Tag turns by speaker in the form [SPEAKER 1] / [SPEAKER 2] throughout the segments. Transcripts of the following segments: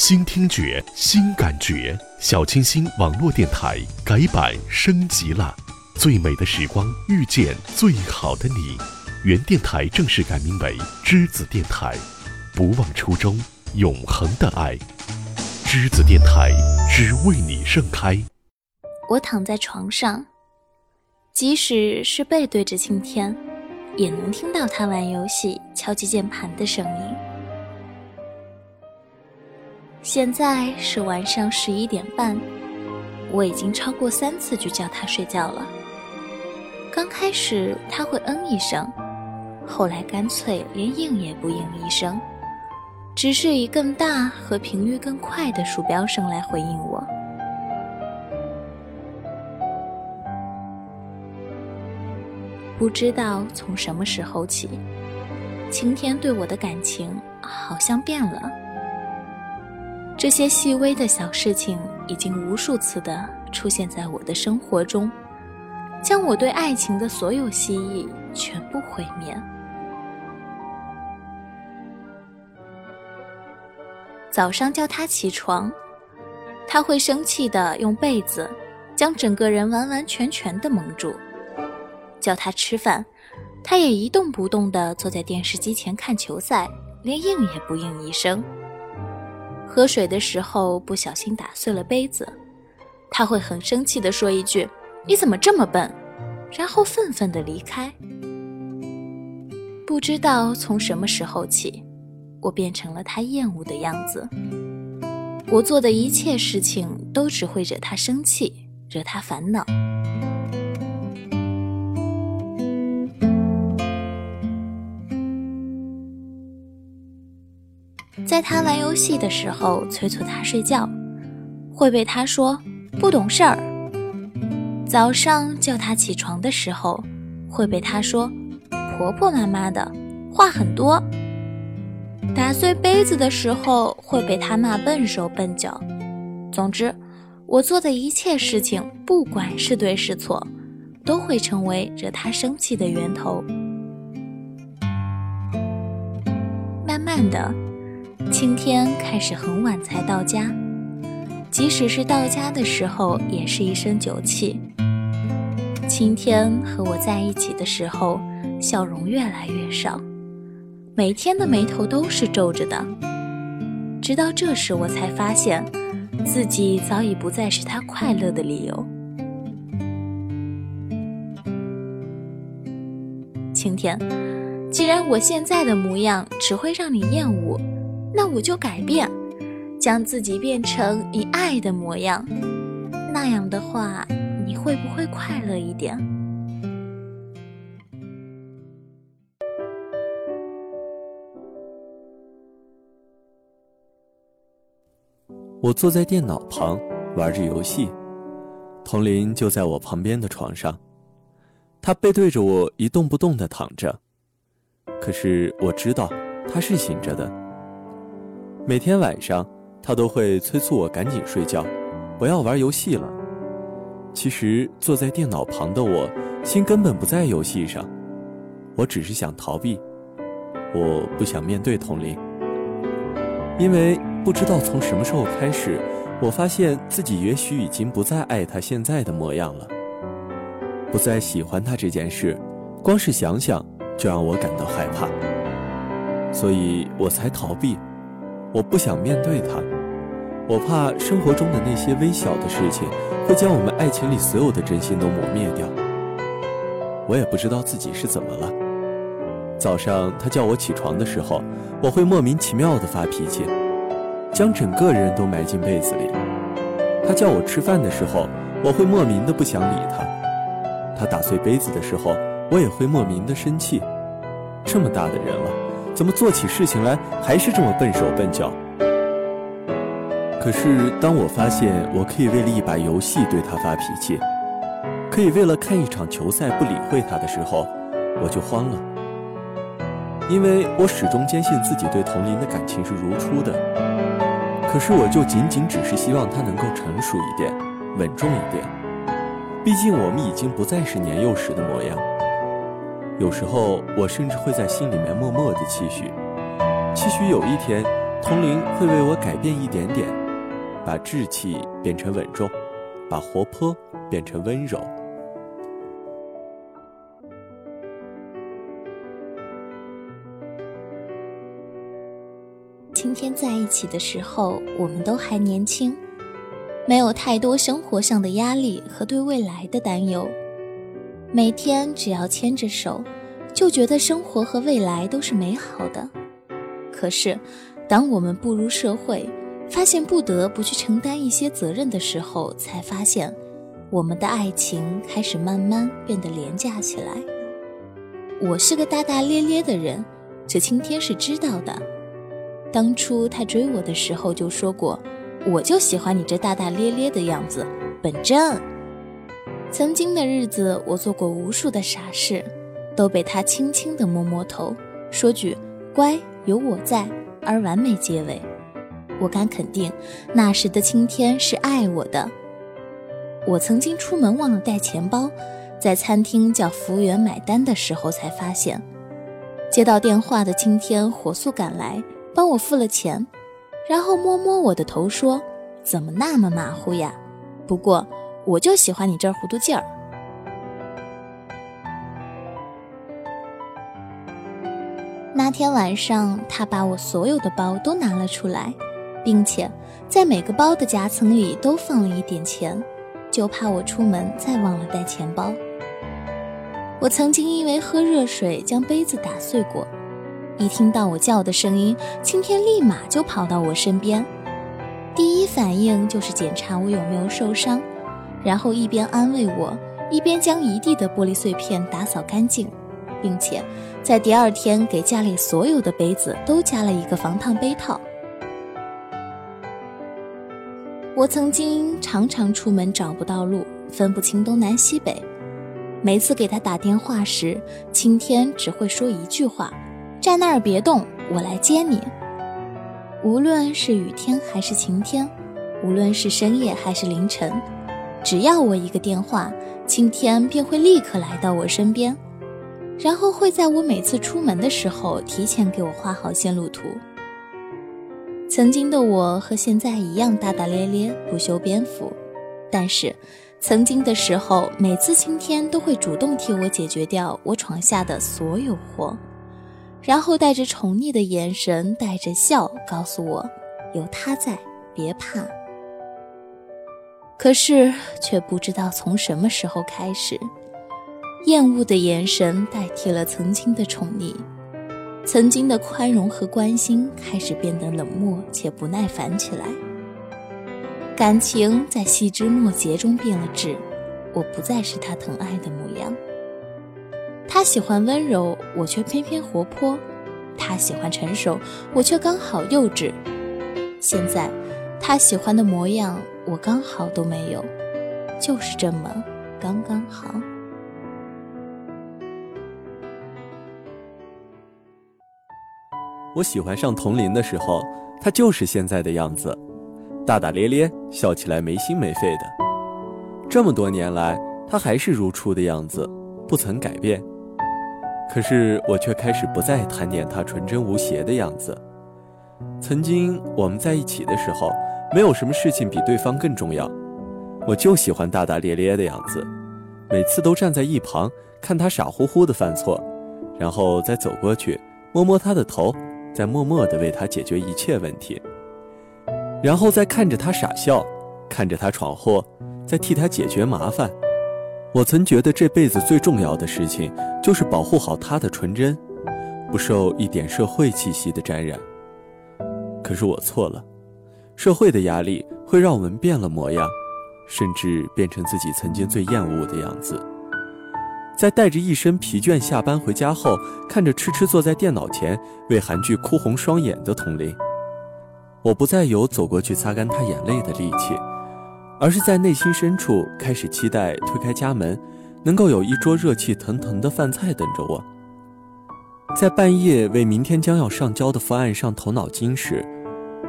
[SPEAKER 1] 新听觉，新感觉。小清新网络电台改版升级了，最美的时光遇见最好的你。原电台正式改名为栀子电台，不忘初衷，永恒的爱。栀子电台只为你盛开。
[SPEAKER 2] 我躺在床上，即使是背对着晴天，也能听到他玩游戏、敲击键盘的声音。现在是晚上十一点半，我已经超过三次去叫他睡觉了。刚开始他会嗯一声，后来干脆连应也不应一声，只是以更大和频率更快的鼠标声来回应我。不知道从什么时候起，晴天对我的感情好像变了。这些细微的小事情已经无数次的出现在我的生活中，将我对爱情的所有希冀全部毁灭。早上叫他起床，他会生气的用被子将整个人完完全全的蒙住；叫他吃饭，他也一动不动的坐在电视机前看球赛，连应也不应一声。喝水的时候不小心打碎了杯子，他会很生气地说一句：“你怎么这么笨？”然后愤愤地离开。不知道从什么时候起，我变成了他厌恶的样子。我做的一切事情都只会惹他生气，惹他烦恼。在他玩游戏的时候，催促他睡觉，会被他说不懂事儿；早上叫他起床的时候，会被他说婆婆妈妈的话很多；打碎杯子的时候，会被他骂笨手笨脚。总之，我做的一切事情，不管是对是错，都会成为惹他生气的源头。慢慢的。青天开始很晚才到家，即使是到家的时候，也是一身酒气。青天和我在一起的时候，笑容越来越少，每天的眉头都是皱着的。直到这时，我才发现自己早已不再是他快乐的理由。青天，既然我现在的模样只会让你厌恶。那我就改变，将自己变成你爱的模样。那样的话，你会不会快乐一点？
[SPEAKER 3] 我坐在电脑旁玩着游戏，童林就在我旁边的床上，他背对着我一动不动的躺着。可是我知道他是醒着的。每天晚上，他都会催促我赶紧睡觉，不要玩游戏了。其实坐在电脑旁的我，心根本不在游戏上，我只是想逃避，我不想面对童林。因为不知道从什么时候开始，我发现自己也许已经不再爱他现在的模样了，不再喜欢他这件事，光是想想就让我感到害怕，所以我才逃避。我不想面对他，我怕生活中的那些微小的事情会将我们爱情里所有的真心都磨灭掉。我也不知道自己是怎么了。早上他叫我起床的时候，我会莫名其妙的发脾气，将整个人都埋进被子里。他叫我吃饭的时候，我会莫名的不想理他。他打碎杯子的时候，我也会莫名的生气。这么大的人了。怎么做起事情来还是这么笨手笨脚？可是当我发现我可以为了一把游戏对他发脾气，可以为了看一场球赛不理会他的时候，我就慌了。因为我始终坚信自己对童林的感情是如初的，可是我就仅仅只是希望他能够成熟一点，稳重一点。毕竟我们已经不再是年幼时的模样。有时候，我甚至会在心里面默默的期许，期许有一天，童林会为我改变一点点，把稚气变成稳重，把活泼变成温柔。
[SPEAKER 2] 今天在一起的时候，我们都还年轻，没有太多生活上的压力和对未来的担忧。每天只要牵着手，就觉得生活和未来都是美好的。可是，当我们步入社会，发现不得不去承担一些责任的时候，才发现，我们的爱情开始慢慢变得廉价起来。我是个大大咧咧的人，这青天是知道的。当初他追我的时候就说过，我就喜欢你这大大咧咧的样子，本正。曾经的日子，我做过无数的傻事，都被他轻轻地摸摸头，说句“乖，有我在”，而完美结尾。我敢肯定，那时的青天是爱我的。我曾经出门忘了带钱包，在餐厅叫服务员买单的时候才发现，接到电话的青天火速赶来。帮我付了钱，然后摸摸我的头说：“怎么那么马虎呀？不过我就喜欢你这糊涂劲儿。”那天晚上，他把我所有的包都拿了出来，并且在每个包的夹层里都放了一点钱，就怕我出门再忘了带钱包。我曾经因为喝热水将杯子打碎过。一听到我叫的声音，青天立马就跑到我身边，第一反应就是检查我有没有受伤，然后一边安慰我，一边将一地的玻璃碎片打扫干净，并且在第二天给家里所有的杯子都加了一个防烫杯套。我曾经常常出门找不到路，分不清东南西北，每次给他打电话时，青天只会说一句话。站那儿别动，我来接你。无论是雨天还是晴天，无论是深夜还是凌晨，只要我一个电话，青天便会立刻来到我身边，然后会在我每次出门的时候提前给我画好线路图。曾经的我和现在一样大大咧咧，不修边幅，但是曾经的时候，每次青天都会主动替我解决掉我闯下的所有祸。然后带着宠溺的眼神，带着笑，告诉我：“有他在，别怕。”可是却不知道从什么时候开始，厌恶的眼神代替了曾经的宠溺，曾经的宽容和关心开始变得冷漠且不耐烦起来。感情在细枝末节中变了质，我不再是他疼爱的模样。他喜欢温柔，我却偏偏活泼；他喜欢成熟，我却刚好幼稚。现在，他喜欢的模样，我刚好都没有，就是这么刚刚好。
[SPEAKER 3] 我喜欢上童林的时候，他就是现在的样子，大大咧咧，笑起来没心没肺的。这么多年来，他还是如初的样子，不曾改变。可是我却开始不再贪恋他纯真无邪的样子。曾经我们在一起的时候，没有什么事情比对方更重要。我就喜欢大大咧咧的样子，每次都站在一旁看他傻乎乎的犯错，然后再走过去摸摸他的头，再默默地为他解决一切问题，然后再看着他傻笑，看着他闯祸，再替他解决麻烦。我曾觉得这辈子最重要的事情就是保护好他的纯真，不受一点社会气息的沾染。可是我错了，社会的压力会让我们变了模样，甚至变成自己曾经最厌恶的样子。在带着一身疲倦下班回家后，看着痴痴坐在电脑前为韩剧哭红双眼的童林，我不再有走过去擦干他眼泪的力气。而是在内心深处开始期待推开家门，能够有一桌热气腾腾的饭菜等着我。在半夜为明天将要上交的方案上头脑筋时，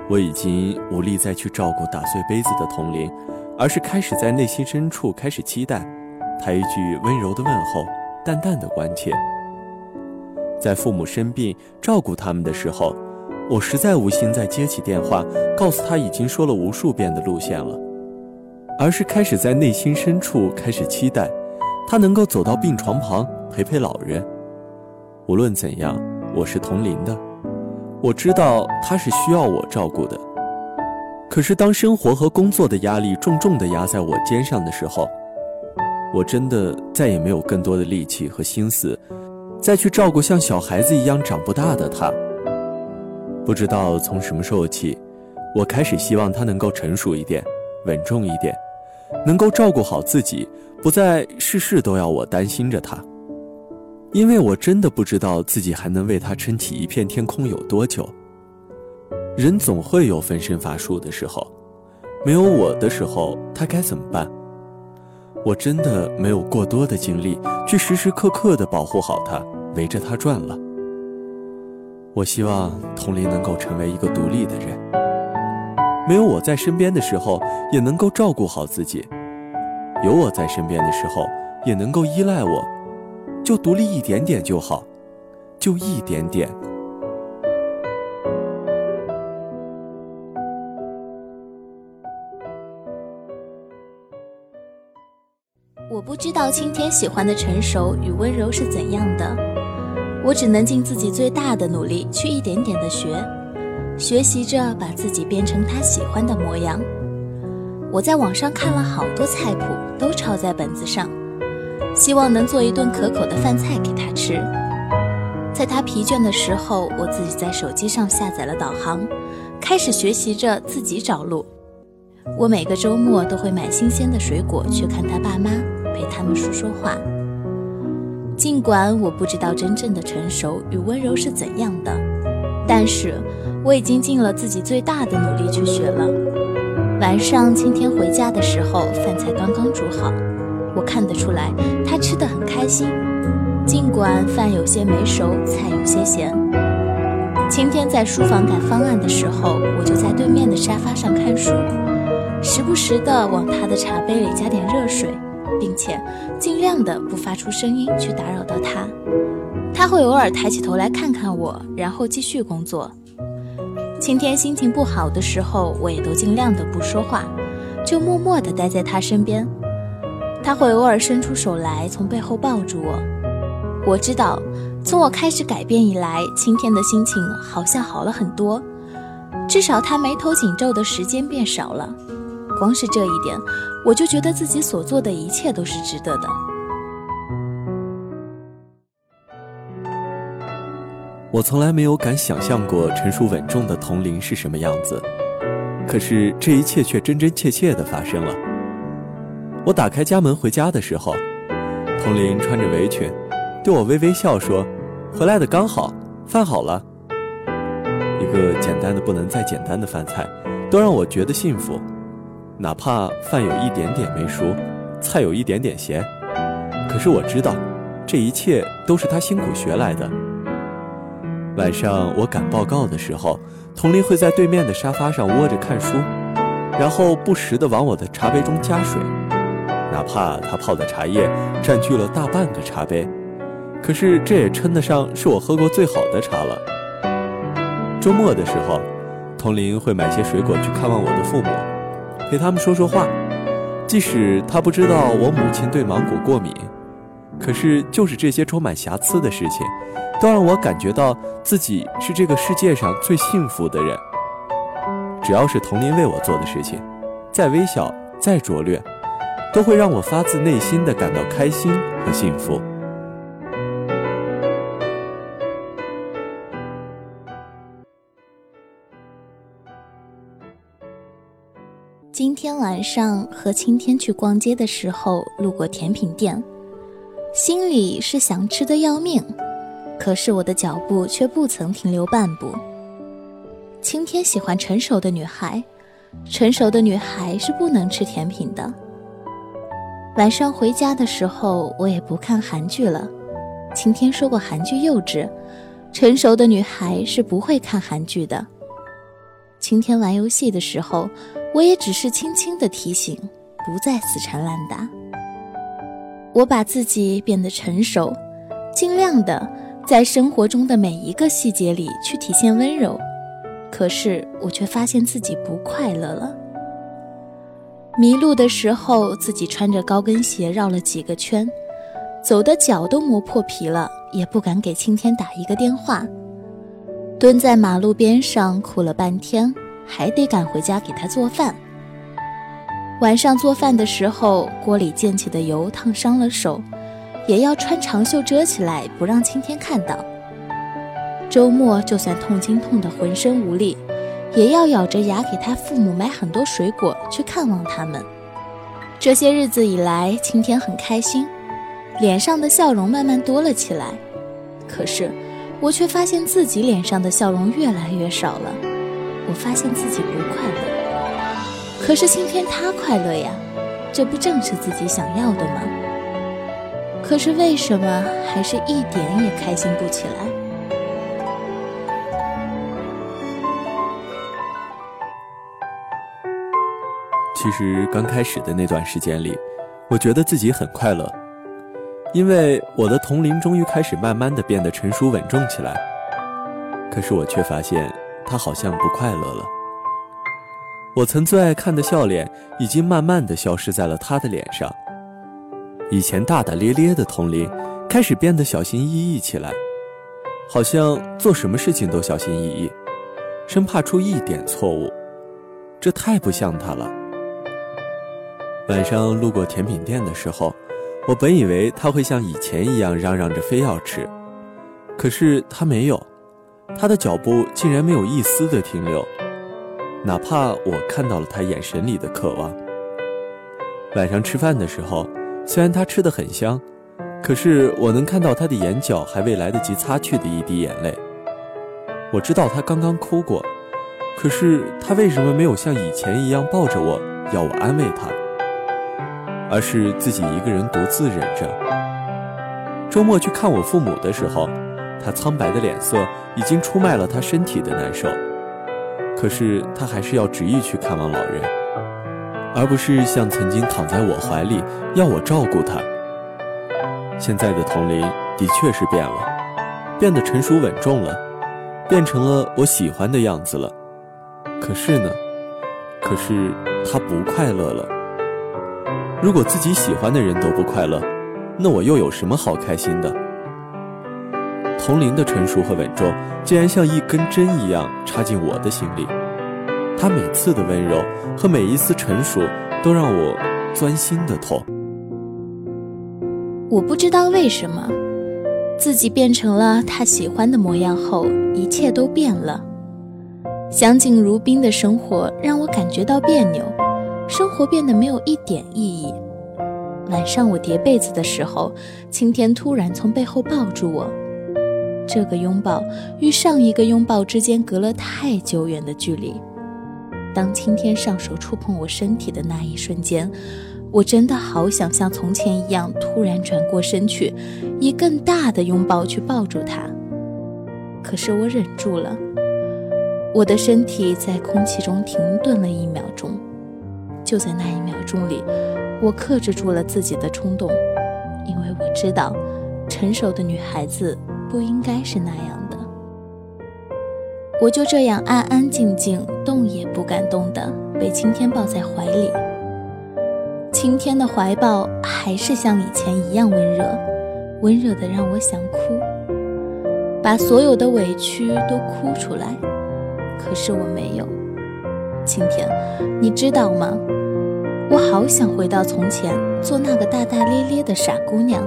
[SPEAKER 3] 我已经无力再去照顾打碎杯子的童林，而是开始在内心深处开始期待他一句温柔的问候，淡淡的关切。在父母生病照顾他们的时候，我实在无心再接起电话，告诉他已经说了无数遍的路线了，而是开始在内心深处开始期待，他能够走到病床旁陪陪老人。无论怎样，我是同龄的，我知道他是需要我照顾的。可是当生活和工作的压力重重地压在我肩上的时候，我真的再也没有更多的力气和心思，再去照顾像小孩子一样长不大的他。不知道从什么时候起，我开始希望他能够成熟一点，稳重一点，能够照顾好自己，不再事事都要我担心着他。因为我真的不知道自己还能为他撑起一片天空有多久。人总会有分身乏术的时候，没有我的时候，他该怎么办？我真的没有过多的精力去时时刻刻的保护好他，围着他转了。我希望童林能够成为一个独立的人，没有我在身边的时候，也能够照顾好自己；有我在身边的时候，也能够依赖我，就独立一点点就好，就一点点。
[SPEAKER 2] 我不知道青天喜欢的成熟与温柔是怎样的。我只能尽自己最大的努力去一点点的学，学习着把自己变成他喜欢的模样。我在网上看了好多菜谱，都抄在本子上，希望能做一顿可口的饭菜给他吃。在他疲倦的时候，我自己在手机上下载了导航，开始学习着自己找路。我每个周末都会买新鲜的水果去看他爸妈，陪他们说说话。尽管我不知道真正的成熟与温柔是怎样的，但是我已经尽了自己最大的努力去学了。晚上青天回家的时候，饭菜刚刚煮好，我看得出来他吃得很开心。尽管饭有些没熟，菜有些咸。晴天在书房改方案的时候，我就在对面的沙发上看书，时不时地往他的茶杯里加点热水。并且尽量的不发出声音去打扰到他，他会偶尔抬起头来看看我，然后继续工作。晴天心情不好的时候，我也都尽量的不说话，就默默的待在他身边。他会偶尔伸出手来，从背后抱住我。我知道，从我开始改变以来，青天的心情好像好了很多，至少他眉头紧皱的时间变少了。光是这一点。我就觉得自己所做的一切都是值得的。
[SPEAKER 3] 我从来没有敢想象过成熟稳重的童林是什么样子，可是这一切却真真切切的发生了。我打开家门回家的时候，童林穿着围裙，对我微微笑说：“回来的刚好，饭好了。”一个简单的不能再简单的饭菜，都让我觉得幸福。哪怕饭有一点点没熟，菜有一点点咸，可是我知道，这一切都是他辛苦学来的。晚上我赶报告的时候，童林会在对面的沙发上窝着看书，然后不时地往我的茶杯中加水，哪怕他泡的茶叶占据了大半个茶杯，可是这也称得上是我喝过最好的茶了。周末的时候，童林会买些水果去看望我的父母。陪他们说说话，即使他不知道我母亲对芒果过敏，可是就是这些充满瑕疵的事情，都让我感觉到自己是这个世界上最幸福的人。只要是童林为我做的事情，再微小再拙劣，都会让我发自内心的感到开心和幸福。
[SPEAKER 2] 今天晚上和青天去逛街的时候，路过甜品店，心里是想吃的要命，可是我的脚步却不曾停留半步。青天喜欢成熟的女孩，成熟的女孩是不能吃甜品的。晚上回家的时候，我也不看韩剧了。晴天说过韩剧幼稚，成熟的女孩是不会看韩剧的。晴天玩游戏的时候。我也只是轻轻的提醒，不再死缠烂打。我把自己变得成熟，尽量的在生活中的每一个细节里去体现温柔，可是我却发现自己不快乐了。迷路的时候，自己穿着高跟鞋绕了几个圈，走的脚都磨破皮了，也不敢给青天打一个电话。蹲在马路边上哭了半天，还得赶回家给他做饭。晚上做饭的时候，锅里溅起的油烫伤了手，也要穿长袖遮起来，不让青天看到。周末就算痛经痛得浑身无力。也要咬着牙给他父母买很多水果去看望他们。这些日子以来，青天很开心，脸上的笑容慢慢多了起来。可是，我却发现自己脸上的笑容越来越少了。我发现自己不快乐。可是青天他快乐呀，这不正是自己想要的吗？可是为什么还是一点也开心不起来？
[SPEAKER 3] 其实刚开始的那段时间里，我觉得自己很快乐，因为我的同龄终于开始慢慢的变得成熟稳重起来。可是我却发现他好像不快乐了。我曾最爱看的笑脸已经慢慢的消失在了他的脸上。以前大大咧咧的同龄开始变得小心翼翼起来，好像做什么事情都小心翼翼，生怕出一点错误。这太不像他了。晚上路过甜品店的时候，我本以为他会像以前一样嚷嚷着非要吃，可是他没有，他的脚步竟然没有一丝的停留，哪怕我看到了他眼神里的渴望。晚上吃饭的时候，虽然他吃的很香，可是我能看到他的眼角还未来得及擦去的一滴眼泪。我知道他刚刚哭过，可是他为什么没有像以前一样抱着我，要我安慰他？而是自己一个人独自忍着。周末去看我父母的时候，他苍白的脸色已经出卖了他身体的难受，可是他还是要执意去看望老人，而不是像曾经躺在我怀里要我照顾他。现在的童林的确是变了，变得成熟稳重了，变成了我喜欢的样子了。可是呢，可是他不快乐了。如果自己喜欢的人都不快乐，那我又有什么好开心的？童林的成熟和稳重，竟然像一根针一样插进我的心里。他每次的温柔和每一次成熟，都让我钻心的痛。
[SPEAKER 2] 我不知道为什么，自己变成了他喜欢的模样后，一切都变了。相敬如宾的生活让我感觉到别扭。生活变得没有一点意义。晚上我叠被子的时候，青天突然从背后抱住我。这个拥抱与上一个拥抱之间隔了太久远的距离。当青天上手触碰我身体的那一瞬间，我真的好想像从前一样，突然转过身去，以更大的拥抱去抱住他。可是我忍住了，我的身体在空气中停顿了一秒钟。就在那一秒钟里，我克制住了自己的冲动，因为我知道，成熟的女孩子不应该是那样的。我就这样安安静静，动也不敢动的被青天抱在怀里。青天的怀抱还是像以前一样温热，温热的让我想哭，把所有的委屈都哭出来。可是我没有。青天，你知道吗？我好想回到从前，做那个大大咧咧的傻姑娘。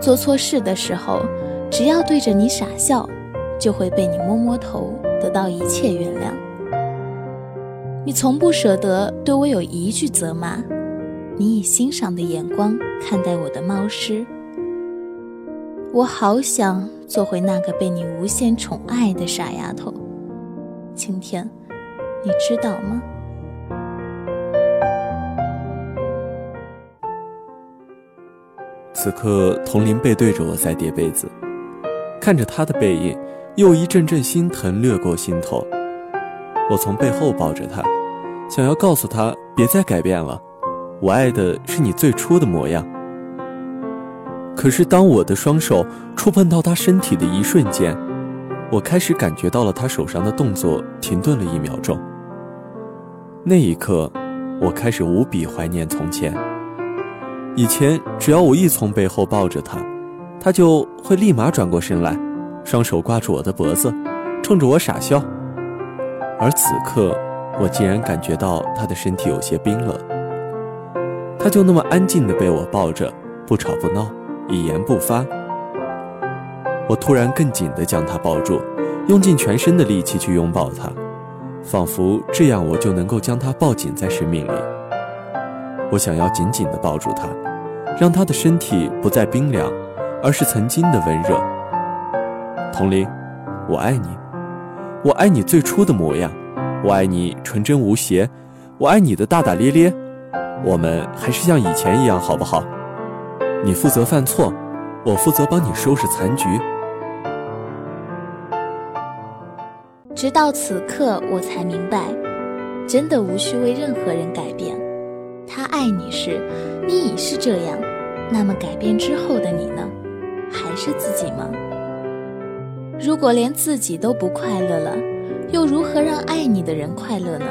[SPEAKER 2] 做错事的时候，只要对着你傻笑，就会被你摸摸头，得到一切原谅。你从不舍得对我有一句责骂，你以欣赏的眼光看待我的猫尸。我好想做回那个被你无限宠爱的傻丫头。晴天，你知道吗？
[SPEAKER 3] 此刻，童林背对着我在叠被子，看着他的背影，又一阵阵心疼掠过心头。我从背后抱着他，想要告诉他别再改变了，我爱的是你最初的模样。可是，当我的双手触碰到他身体的一瞬间，我开始感觉到了他手上的动作停顿了一秒钟。那一刻，我开始无比怀念从前。以前，只要我一从背后抱着他，他就会立马转过身来，双手挂住我的脖子，冲着我傻笑。而此刻，我竟然感觉到他的身体有些冰冷。他就那么安静地被我抱着，不吵不闹，一言不发。我突然更紧地将他抱住，用尽全身的力气去拥抱他，仿佛这样我就能够将他抱紧在生命里。我想要紧紧地抱住他。让他的身体不再冰凉，而是曾经的温热。童林，我爱你，我爱你最初的模样，我爱你纯真无邪，我爱你的大大咧咧。我们还是像以前一样，好不好？你负责犯错，我负责帮你收拾残局。
[SPEAKER 2] 直到此刻，我才明白，真的无需为任何人改变。他爱你时，你已是这样。那么改变之后的你呢？还是自己吗？如果连自己都不快乐了，又如何让爱你的人快乐呢？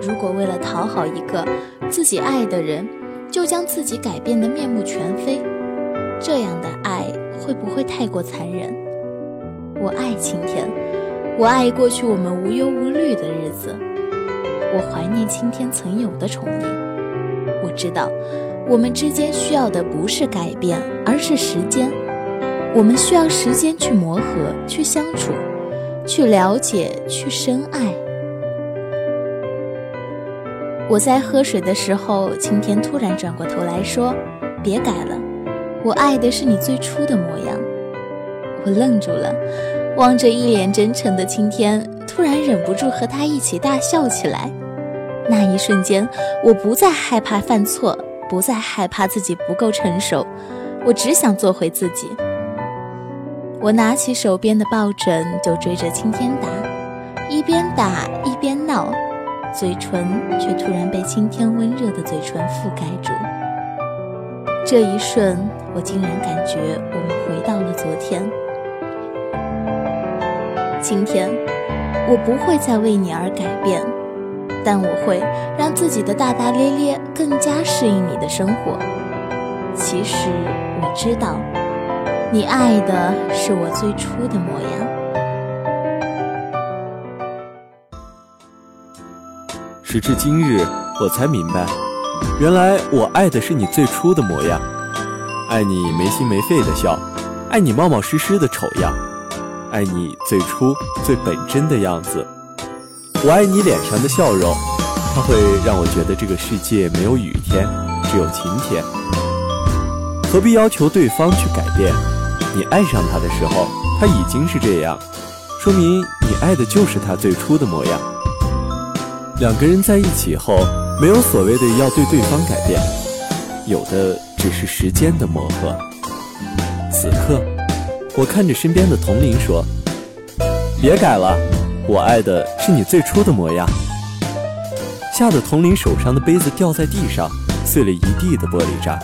[SPEAKER 2] 如果为了讨好一个自己爱的人，就将自己改变的面目全非，这样的爱会不会太过残忍？我爱晴天，我爱过去我们无忧无虑的日子，我怀念青天曾有的宠溺。我知道。我们之间需要的不是改变，而是时间。我们需要时间去磨合、去相处、去了解、去深爱。我在喝水的时候，青天突然转过头来说：“别改了，我爱的是你最初的模样。”我愣住了，望着一脸真诚的青天，突然忍不住和他一起大笑起来。那一瞬间，我不再害怕犯错。不再害怕自己不够成熟，我只想做回自己。我拿起手边的抱枕就追着青天打，一边打一边闹，嘴唇却突然被青天温热的嘴唇覆盖住。这一瞬，我竟然感觉我们回到了昨天。今天，我不会再为你而改变。但我会让自己的大大咧咧更加适应你的生活。其实我知道，你爱的是我最初的模样。
[SPEAKER 3] 时至今日，我才明白，原来我爱的是你最初的模样，爱你没心没肺的笑，爱你冒冒失失的丑样，爱你最初最本真的样子。我爱你脸上的笑容，它会让我觉得这个世界没有雨天，只有晴天。何必要求对方去改变？你爱上他的时候，他已经是这样，说明你爱的就是他最初的模样。两个人在一起后，没有所谓的要对对方改变，有的只是时间的磨合。此刻，我看着身边的童林说：“别改了。”我爱的是你最初的模样。吓得童林手上的杯子掉在地上，碎了一地的玻璃渣。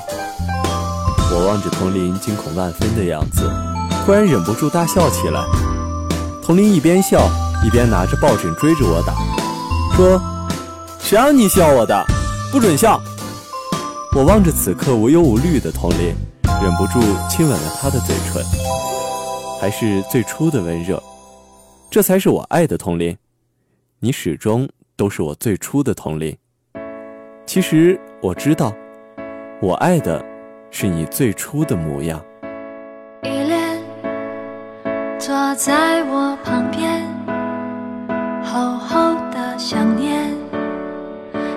[SPEAKER 3] 我望着童林惊恐万分的样子，突然忍不住大笑起来。童林一边笑一边拿着抱枕追着我打，说：“谁让你笑我的？不准笑！”我望着此刻无忧无虑的童林，忍不住亲吻了他的嘴唇，还是最初的温热。这才是我爱的童林，你始终都是我最初的童林。其实我知道，我爱的是你最初的模样。
[SPEAKER 4] 依恋坐在我旁边，厚厚的想念，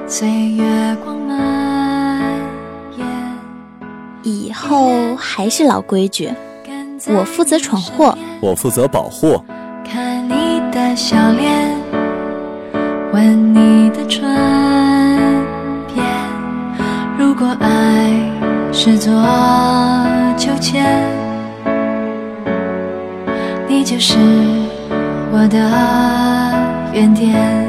[SPEAKER 4] 随月光蔓延。
[SPEAKER 2] 以后还是老规矩，我负责闯祸，
[SPEAKER 3] 我负责保护。
[SPEAKER 4] 看你的笑脸，吻你的唇边。如果爱是座秋千，你就是我的原点。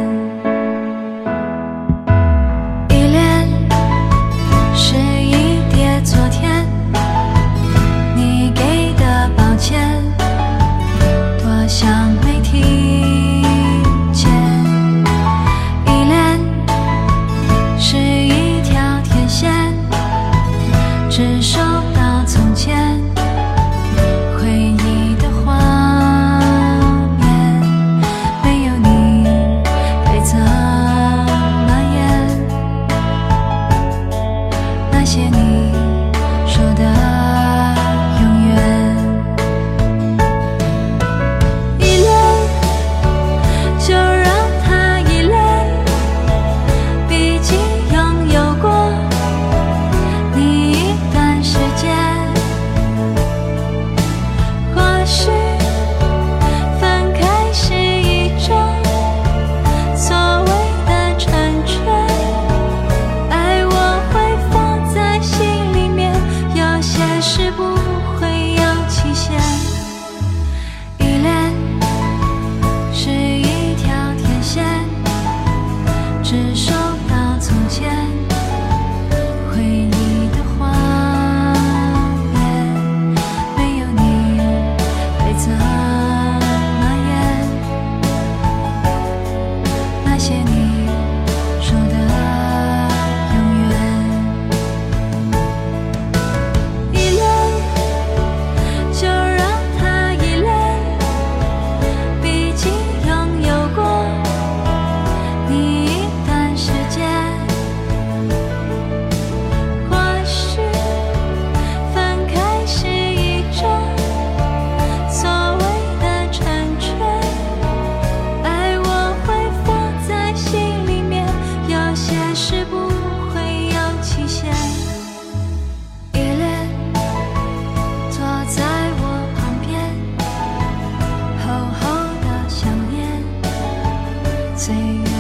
[SPEAKER 4] Say.